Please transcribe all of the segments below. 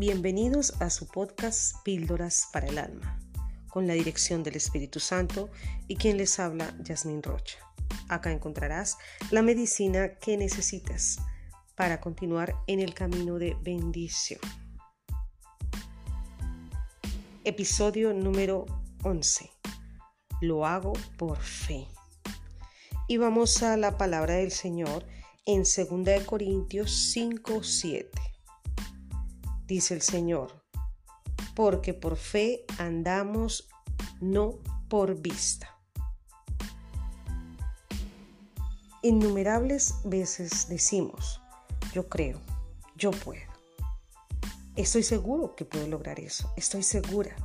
Bienvenidos a su podcast Píldoras para el Alma, con la dirección del Espíritu Santo y quien les habla, Yasmín Rocha. Acá encontrarás la medicina que necesitas para continuar en el camino de bendición. Episodio número 11. Lo hago por fe. Y vamos a la palabra del Señor en 2 Corintios 5, 7. Dice el Señor, porque por fe andamos, no por vista. Innumerables veces decimos, yo creo, yo puedo. Estoy seguro que puedo lograr eso. Estoy segura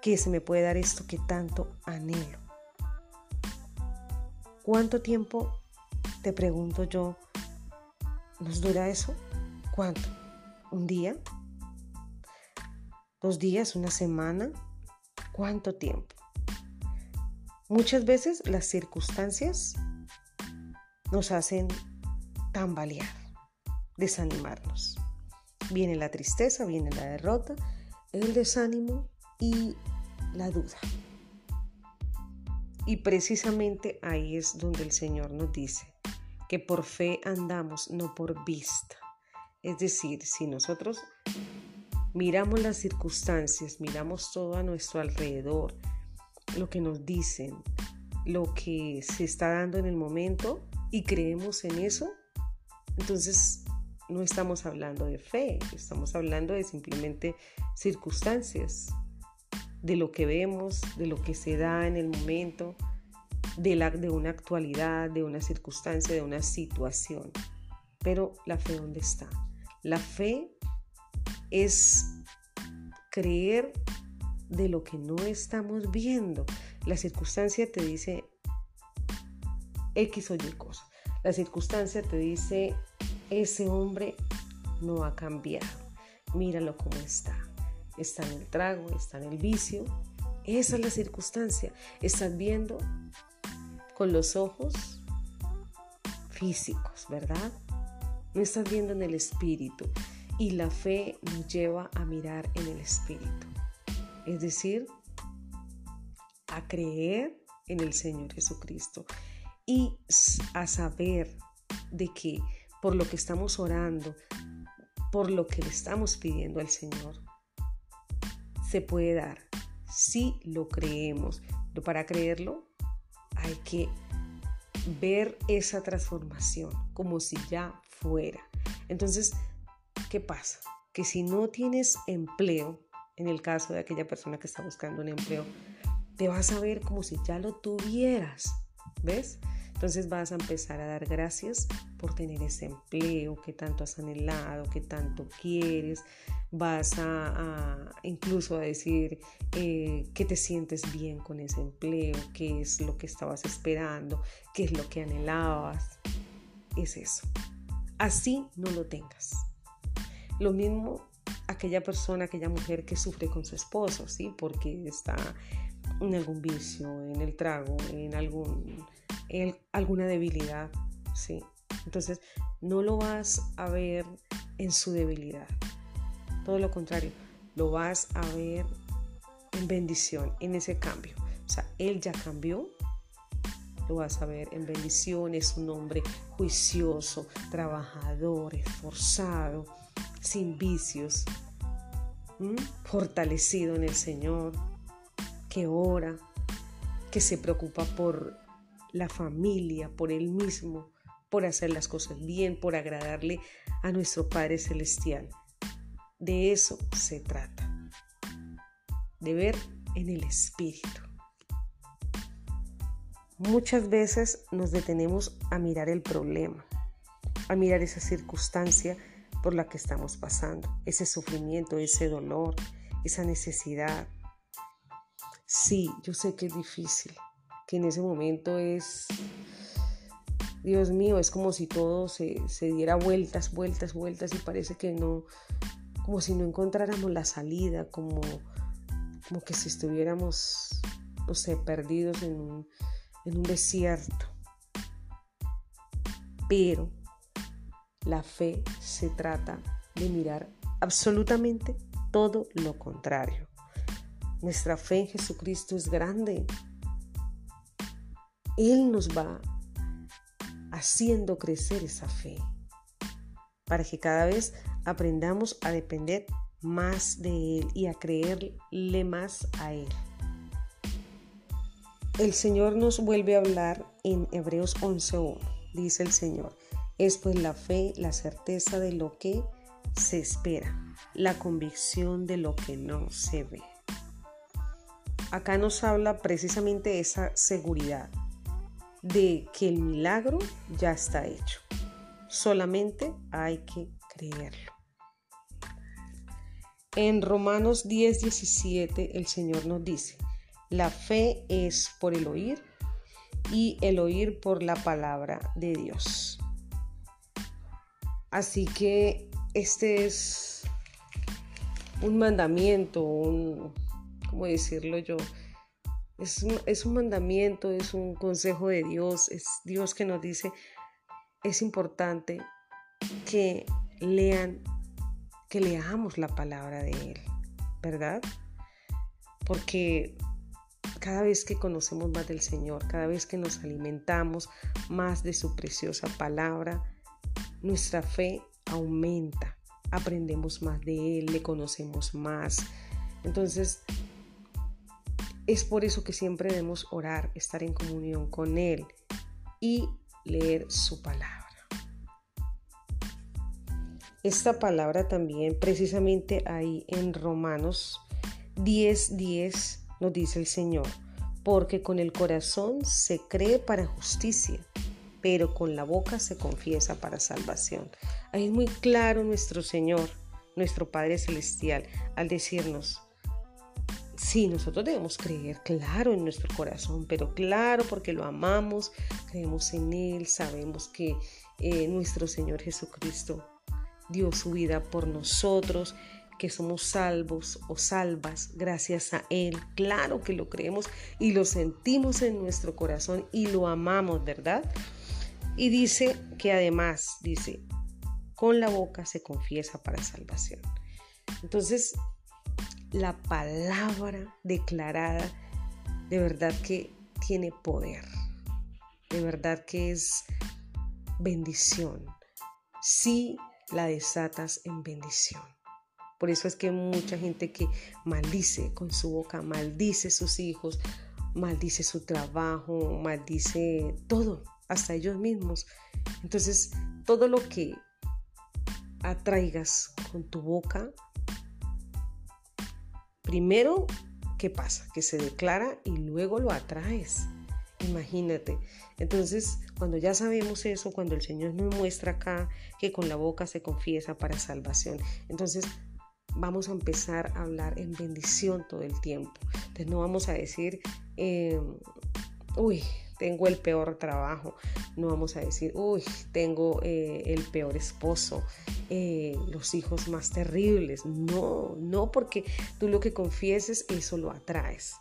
que se me puede dar esto que tanto anhelo. ¿Cuánto tiempo, te pregunto yo, nos dura eso? ¿Cuánto? ¿Un día? ¿Dos días? ¿Una semana? ¿Cuánto tiempo? Muchas veces las circunstancias nos hacen tambalear, desanimarnos. Viene la tristeza, viene la derrota, el desánimo y la duda. Y precisamente ahí es donde el Señor nos dice que por fe andamos, no por vista. Es decir, si nosotros miramos las circunstancias, miramos todo a nuestro alrededor, lo que nos dicen, lo que se está dando en el momento, y creemos en eso, entonces no estamos hablando de fe, estamos hablando de simplemente circunstancias, de lo que vemos, de lo que se da en el momento, de, una actualidad, de una circunstancia, de una situación. Pero la fe, ¿dónde está? La fe es creer de lo que no estamos viendo. La circunstancia te dice X o Y cosa. La circunstancia te dice, ese hombre no ha cambiado. Míralo como está. Está en el trago, está en el vicio. Esa es la circunstancia. Estás viendo con los ojos físicos, ¿verdad? No estás viendo en el espíritu. Y la fe nos lleva a mirar en el espíritu. Es decir, a creer en el Señor Jesucristo y a saber de que por lo que estamos orando, por lo que le estamos pidiendo al Señor, se puede dar si lo creemos. Pero para creerlo hay que ver esa transformación como si ya fuera. Entonces, ¿qué pasa? Que si no tienes empleo, en el caso de aquella persona que está buscando un empleo, te vas a ver como si ya lo tuvieras. ¿Ves? Entonces vas a empezar a dar gracias por tener ese empleo que tanto has anhelado, que tanto quieres. Vas a, incluso a decir eh, que te sientes bien con ese empleo, qué es lo que estabas esperando, qué es lo que anhelabas. Es eso. Así no lo tengas. Lo mismo aquella persona, aquella mujer que sufre con su esposo, ¿sí? Porque está en algún vicio, en el trago, en algún alguna debilidad, ¿sí? Entonces, no lo vas a ver en su debilidad. Todo lo contrario, lo vas a ver en bendición, en ese cambio. O sea, él ya cambió, lo vas a ver en bendición, es un hombre juicioso, trabajador, esforzado, sin vicios, fortalecido en el Señor, que ora, que se preocupa por la familia, por Él mismo, por hacer las cosas bien, por agradarle a nuestro Padre Celestial. De eso se trata, de ver en el Espíritu. Muchas veces nos detenemos a mirar el problema, a mirar esa circunstancia por la que estamos pasando, ese sufrimiento, ese dolor, esa necesidad. Sí, yo sé que es difícil, que en ese momento es, Dios mío, es como si todo se, diera vueltas, vueltas, vueltas y parece que no, como si no encontráramos la salida, como, como que si estuviéramos, no sé, perdidos en un, en un desierto. Pero la fe se trata de mirar absolutamente todo lo contrario. Nuestra fe en Jesucristo es grande. Él nos va haciendo crecer esa fe para que cada vez aprendamos a depender más de Él y a creerle más a Él. El Señor nos vuelve a hablar en Hebreos 11.1. Dice el Señor, es pues la fe, la certeza de lo que se espera, la convicción de lo que no se ve. Acá nos habla precisamente esa seguridad de que el milagro ya está hecho. Solamente hay que creerlo. En Romanos 10, 17 el Señor nos dice, la fe es por el oír y el oír por la palabra de Dios. Así que este es un mandamiento, un, ¿cómo decirlo yo? Es un, es un mandamiento, es un consejo de Dios, es Dios que nos dice, es importante que lean, que leamos la palabra de Él, ¿verdad? Porque cada vez que conocemos más del Señor, cada vez que nos alimentamos más de su preciosa palabra, nuestra fe aumenta, aprendemos más de Él, le conocemos más. Entonces, es por eso que siempre debemos orar, estar en comunión con Él y leer su palabra. Esta palabra también precisamente ahí en Romanos 10:10 10, nos dice el Señor, porque con el corazón se cree para justicia, pero con la boca se confiesa para salvación. Ahí es muy claro nuestro Señor, nuestro Padre Celestial, al decirnos, Sí, nosotros debemos creer, claro, en nuestro corazón, pero claro, porque lo amamos, creemos en Él, sabemos que eh, nuestro Señor Jesucristo dio su vida por nosotros, que somos salvos o salvas gracias a Él. Claro que lo creemos y lo sentimos en nuestro corazón y lo amamos, ¿verdad? Y dice que además, dice, con la boca se confiesa para salvación. Entonces, la palabra declarada de verdad que tiene poder, de verdad que es bendición. Si la desatas en bendición. Por eso es que mucha gente que maldice con su boca, maldice sus hijos, maldice su trabajo, maldice todo, hasta ellos mismos. Entonces, todo lo que atraigas con tu boca Primero, ¿qué pasa? Que se declara y luego lo atraes. Imagínate. Entonces, cuando ya sabemos eso, cuando el Señor nos muestra acá que con la boca se confiesa para salvación, entonces vamos a empezar a hablar en bendición todo el tiempo. Entonces no vamos a decir, eh, uy, tengo el peor trabajo, no vamos a decir, uy, tengo eh, el peor esposo, eh, los hijos más terribles. No, no, porque tú lo que confieses, eso lo atraes.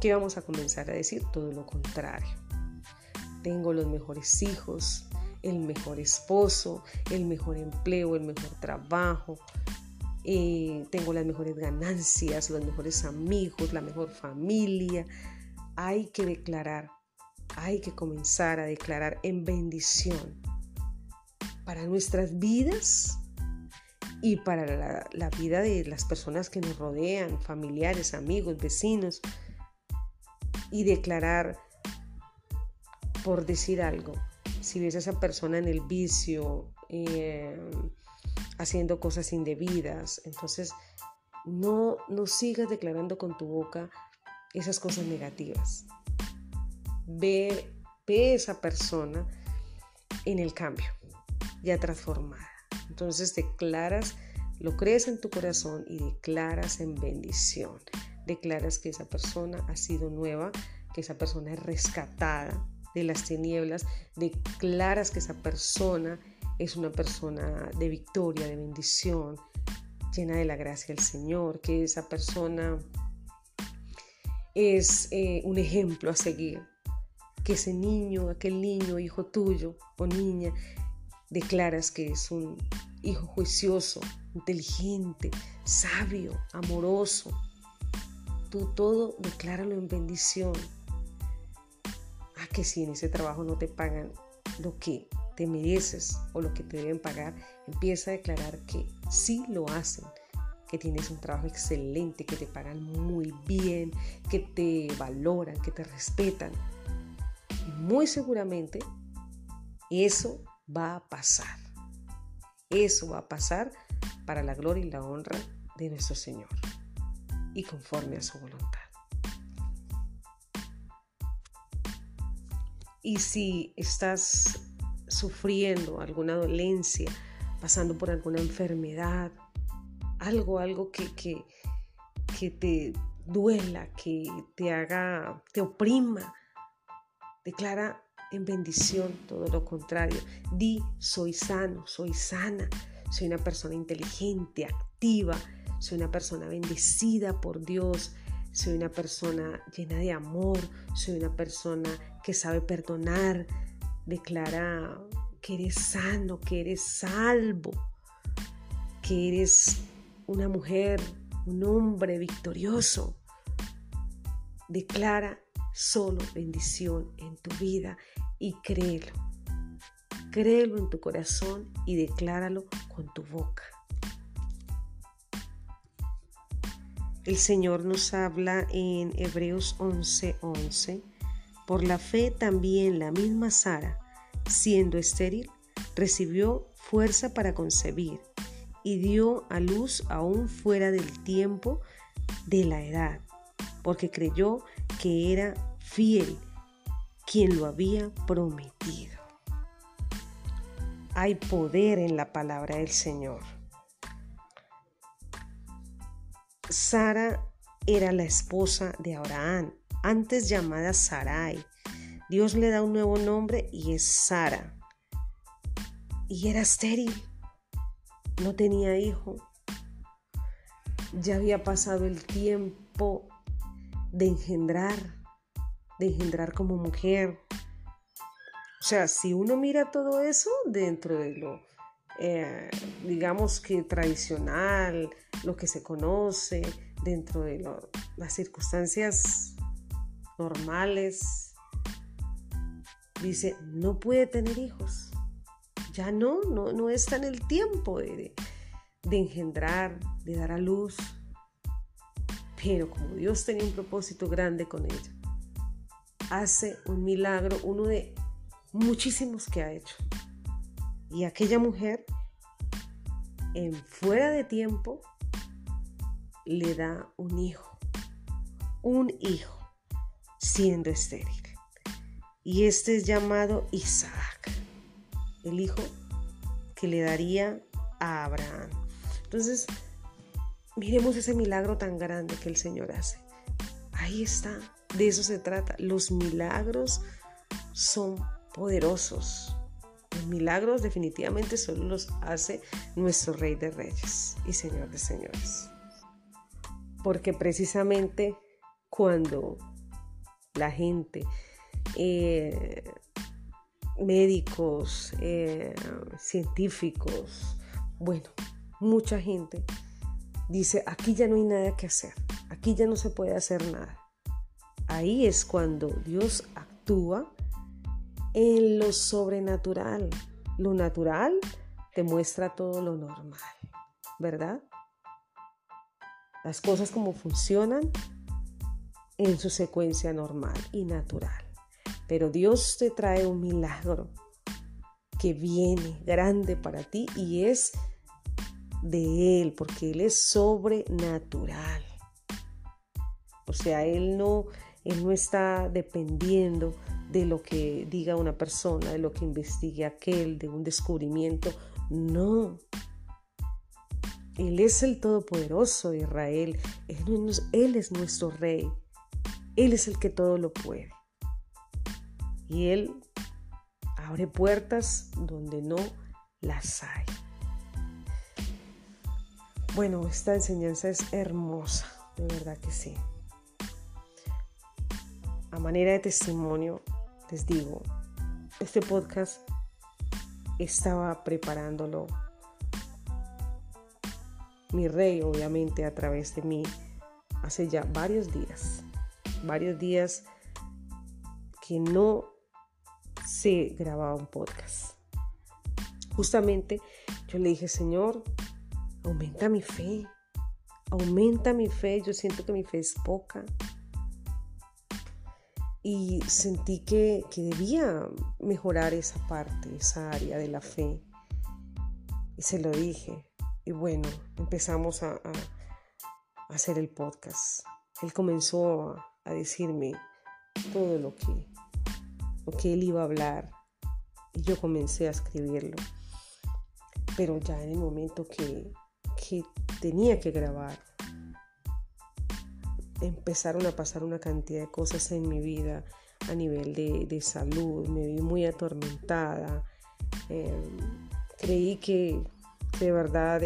¿Qué vamos a comenzar a decir? Todo lo contrario. Tengo los mejores hijos, el mejor esposo, el mejor empleo, el mejor trabajo, eh, tengo las mejores ganancias, los mejores amigos, la mejor familia. Hay que declarar hay que comenzar a declarar en bendición para nuestras vidas y para la, vida de las personas que nos rodean, familiares, amigos, vecinos, y declarar, por decir algo, si ves a esa persona en el vicio, eh, haciendo cosas indebidas, entonces no, no sigas declarando con tu boca esas cosas negativas ve, ve esa persona en el cambio, ya transformada. Entonces declaras, lo crees en tu corazón y declaras en bendición. Declaras que esa persona ha sido nueva, que esa persona es rescatada de las tinieblas. Declaras que esa persona es una persona de victoria, de bendición, llena de la gracia del Señor, que esa persona es eh, un ejemplo a seguir, que ese niño, aquel niño, hijo tuyo o niña, declaras que es un hijo juicioso, inteligente, sabio, amoroso. Tú todo decláralo en bendición. A que si en ese trabajo no te pagan lo que te mereces o lo que te deben pagar, empieza a declarar que sí lo hacen, que tienes un trabajo excelente, que te pagan muy bien, que te valoran, que te respetan. Muy seguramente eso va a pasar. Eso va a pasar para la gloria y la honra de nuestro Señor y conforme a su voluntad. Y si estás sufriendo alguna dolencia, pasando por alguna enfermedad, algo, algo que, que, que te duela, que te haga, te oprima, declara en bendición todo lo contrario. Di, soy sano, soy sana, soy una persona inteligente, activa, soy una persona bendecida por Dios, soy una persona llena de amor, soy una persona que sabe perdonar, declara que eres sano, que eres salvo, que eres una mujer, un hombre victorioso. Declara solo bendición en tu vida y créelo. Créelo en tu corazón y decláralo con tu boca. El Señor nos habla en Hebreos 11:11. 11, Por la fe también la misma Sara, siendo estéril, recibió fuerza para concebir y dio a luz aún fuera del tiempo de la edad, porque creyó que era fiel quien lo había prometido. Hay poder en la palabra del Señor. Sara era la esposa de Abraham, antes llamada Sarai. Dios le da un nuevo nombre y es Sara. Y era estéril, no tenía hijo. Ya había pasado el tiempo de engendrar, de engendrar como mujer. O sea, si uno mira todo eso dentro de lo, eh, digamos que tradicional, lo que se conoce, dentro de las circunstancias normales, dice, no puede tener hijos. Ya no, no, no está en el tiempo de, de engendrar, de dar a luz. Pero como Dios tenía un propósito grande con ella, hace un milagro, uno de muchísimos que ha hecho. Y aquella mujer, en fuera de tiempo, le da un hijo, un hijo, siendo estéril. Y este es llamado Isaac, el hijo que le daría a Abraham. Entonces, Miremos ese milagro tan grande que el Señor hace. Ahí está, de eso se trata. Los milagros son poderosos. Los milagros definitivamente solo los hace nuestro Rey de Reyes y Señor de Señores. Porque precisamente cuando la gente, eh, médicos, eh, científicos, bueno, mucha gente dice, aquí ya no hay nada que hacer, aquí ya no se puede hacer nada. Ahí es cuando Dios actúa en lo sobrenatural. Lo natural te muestra todo lo normal, ¿verdad? Las cosas como funcionan en su secuencia normal y natural. Pero Dios te trae un milagro que viene grande para ti y es de Él, porque Él es sobrenatural. O sea, Él no, Él no está dependiendo de lo que diga una persona, de lo que investigue aquel, de un descubrimiento. No. Él es el Todopoderoso de Israel. Él es nuestro Rey. Él es el que todo lo puede. Y Él abre puertas donde no las hay. Bueno, esta enseñanza es hermosa, de verdad que sí. A manera de testimonio, les digo, este podcast estaba preparándolo mi rey, obviamente, a través de mí, hace ya varios días, varios días que no se grababa un podcast. Justamente yo le dije, Señor, aumenta mi fe, aumenta mi fe, yo siento que mi fe es poca. Y sentí que, debía mejorar esa parte, esa área de la fe. Y se lo dije. Y bueno, empezamos a, hacer el podcast. Él comenzó a, decirme todo lo que, lo que él iba a hablar. Y yo comencé a escribirlo. Pero ya en el momento que, que tenía que grabar, empezaron a pasar una cantidad de cosas en mi vida a nivel de, salud, me vi muy atormentada, em, creí que de verdad,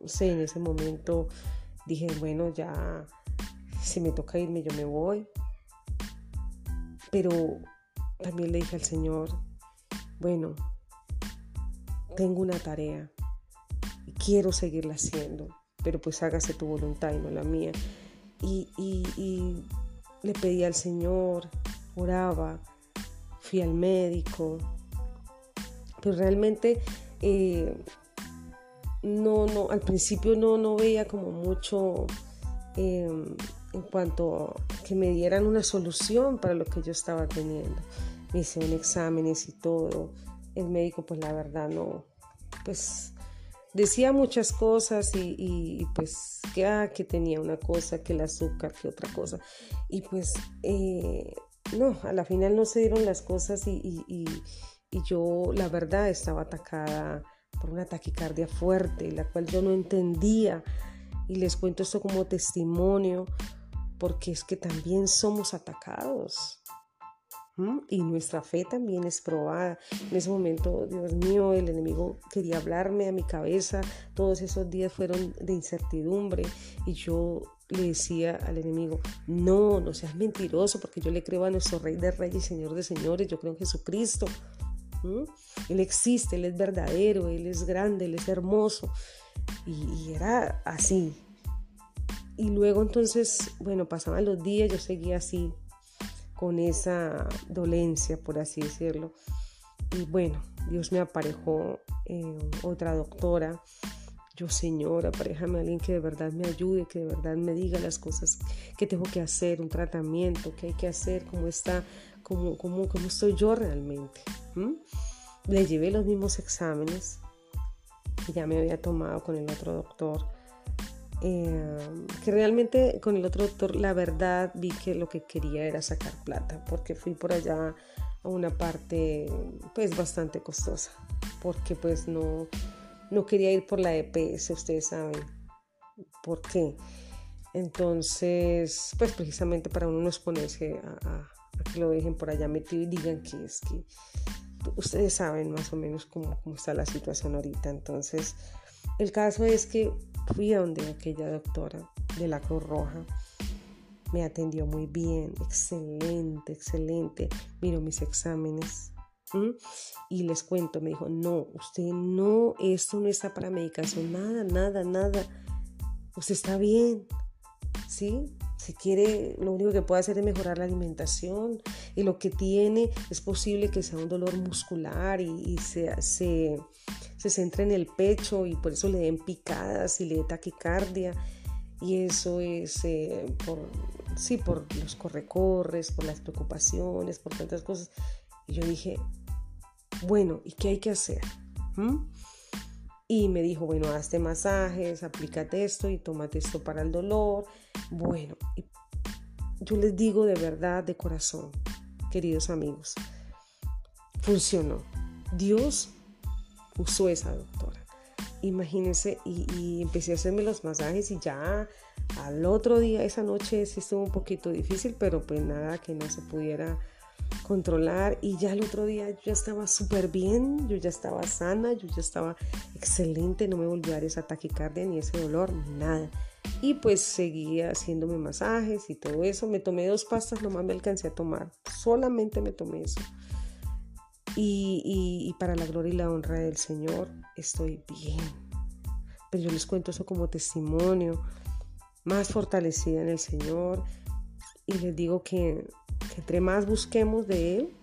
no sé, en ese momento dije, bueno, ya, si me toca irme, yo me voy. Pero también le dije al Señor, bueno, tengo una tarea quiero seguirla haciendo, pero pues hágase tu voluntad y no la mía y, le pedí al Señor, oraba, fui al médico, pero realmente eh, no, no, al principio no, no veía como mucho em, en cuanto a que me dieran una solución para lo que yo estaba teniendo. Me hicieron exámenes y todo. El médico, pues la verdad no, pues decía muchas cosas y, pues que, ah, que tenía una cosa, que el azúcar, que otra cosa. Y pues eh, no, a la final no se dieron las cosas y, y yo la verdad estaba atacada por una taquicardia fuerte, la cual yo no entendía. Y les cuento esto como testimonio porque es que también somos atacados. Y nuestra fe también es probada. En ese momento, Dios mío, el enemigo quería hablarme a mi cabeza. Todos esos días fueron de incertidumbre y yo le decía al enemigo, no, no seas mentiroso porque yo le creo a nuestro Rey de Reyes y Señor de Señores, yo creo en Jesucristo. Él existe, Él es verdadero, Él es grande, Él es hermoso. y era así. Y luego entonces, bueno, pasaban los días, yo seguía así, con esa dolencia, por así decirlo. Y bueno, Dios me aparejó eh, otra doctora. Yo, Señor, aparejame a alguien que de verdad me ayude, que de verdad me diga las cosas que tengo que hacer, un tratamiento, que hay que hacer, cómo está, cómo, cómo, cómo estoy yo realmente. Le llevé los mismos exámenes que ya me había tomado con el otro doctor eh, que realmente con el otro doctor la verdad vi que lo que quería era sacar plata porque fui por allá a una parte pues bastante costosa porque pues no, no quería ir por la EPS, ustedes saben por qué. Entonces, pues precisamente para uno no exponerse a, que lo dejen por allá metido y digan que es que ustedes saben más o menos cómo, cómo está la situación ahorita. Entonces, el caso es que fui a donde aquella doctora de la Cruz Roja. Me atendió muy bien, excelente, excelente. Miro mis exámenes. Y les cuento, me dijo, no, usted no, esto no está para medicación, nada, nada, nada. Usted está bien, ¿sí? Si quiere, lo único que puede hacer es mejorar la alimentación y lo que tiene es posible que sea un dolor muscular y, se, se, se centra en el pecho y por eso le den picadas y le dé taquicardia. Y eso es eh, por, sí, por los correcorres, por las preocupaciones, por tantas cosas. Y yo dije, bueno, ¿y qué hay que hacer? Y me dijo, bueno, hazte masajes, aplícate esto y tómate esto para el dolor. Bueno, yo les digo de verdad, de corazón, queridos amigos, funcionó. Dios usó esa doctora. Imagínense, y, empecé a hacerme los masajes y ya al otro día, esa noche sí estuvo un poquito difícil, pero pues nada que no se pudiera controlar y ya el otro día yo ya estaba súper bien, yo ya estaba sana, yo ya estaba excelente, no me volvió a dar esa taquicardia ni ese dolor, nada. Y pues seguía haciéndome masajes y todo eso. Me tomé dos pastas, nomás me alcancé a tomar. Solamente me tomé eso. Y, para la gloria y la honra del Señor estoy bien. pero yo les cuento eso como testimonio, más fortalecida en el Señor. Y les digo que, entre más busquemos de Él,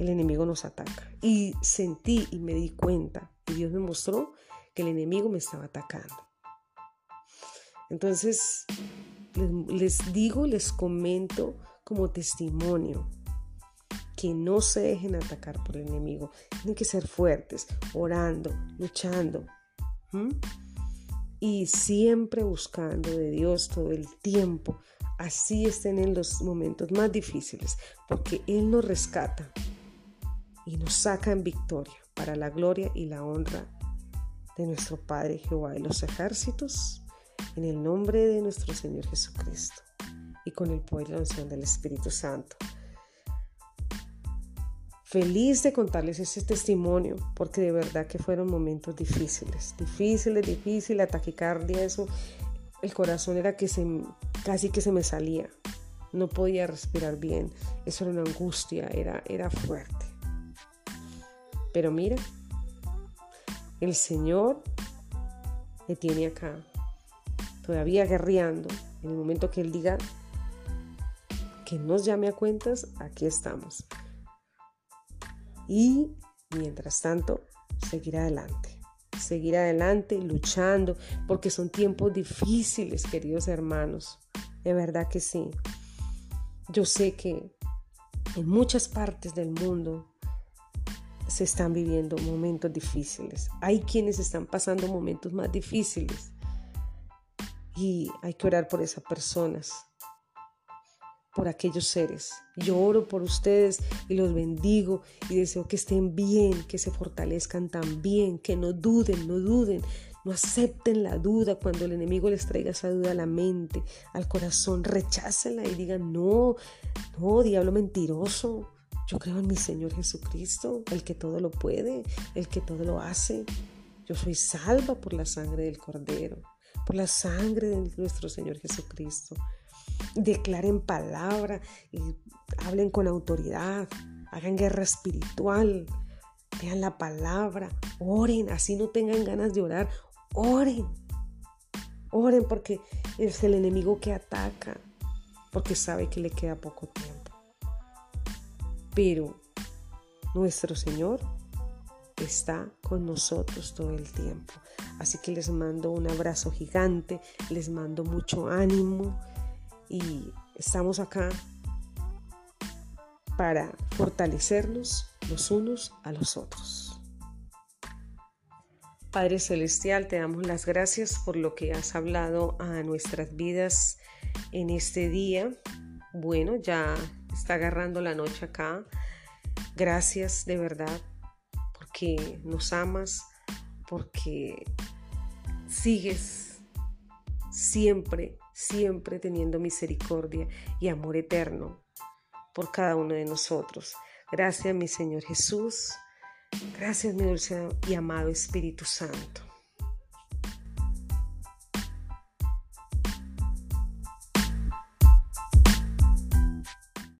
el enemigo nos ataca. Y sentí y me di cuenta, y Dios me mostró que el enemigo me estaba atacando. Entonces, les, digo, les comento como testimonio que no se dejen atacar por el enemigo. Tienen que ser fuertes, orando, luchando. Y siempre buscando de Dios todo el tiempo. Así estén en los momentos más difíciles, porque Él nos rescata y nos saca en victoria para la gloria y la honra de nuestro Padre Jehová de los ejércitos, en el nombre de nuestro Señor Jesucristo y con el poder y la unción del Espíritu Santo. Feliz de contarles ese testimonio, porque de verdad que fueron momentos difíciles, difíciles, difíciles, la taquicardia, eso, el corazón era que se, casi que se me salía, no podía respirar bien, eso era una angustia, era, era fuerte. Pero mira, el Señor me tiene acá, todavía guerreando. En el momento que Él diga que nos llame a cuentas, aquí estamos. Y mientras tanto, seguir adelante. Seguir adelante, luchando, porque son tiempos difíciles, queridos hermanos. De verdad que sí. Yo sé que en muchas partes del mundo se están viviendo momentos difíciles. Hay quienes están pasando momentos más difíciles. Y hay que orar por esas personas, por aquellos seres. Yo oro por ustedes y los bendigo y deseo que estén bien, que se fortalezcan también, que no duden, no duden, no acepten la duda cuando el enemigo les traiga esa duda a la mente, al corazón, rechácenla y digan, no, no, diablo mentiroso, yo creo en mi Señor Jesucristo, el que todo lo puede, el que todo lo hace. Yo soy salva por la sangre del Cordero, por la sangre de nuestro Señor Jesucristo. Declaren palabra y hablen con autoridad, hagan guerra espiritual, vean la palabra, oren, así no tengan ganas de orar, oren. Oren porque es el enemigo que ataca, porque sabe que le queda poco tiempo. Pero nuestro Señor está con nosotros todo el tiempo. Así que les mando un abrazo gigante, les mando mucho ánimo y estamos acá para fortalecernos los unos a los otros. Padre Celestial, te damos las gracias por lo que has hablado a nuestras vidas en este día. Bueno, ya está agarrando la noche acá. Gracias de verdad porque nos amas, porque sigues siempre, siempre teniendo misericordia y amor eterno por cada uno de nosotros. Gracias mi Señor Jesús. Gracias mi dulce y amado Espíritu Santo.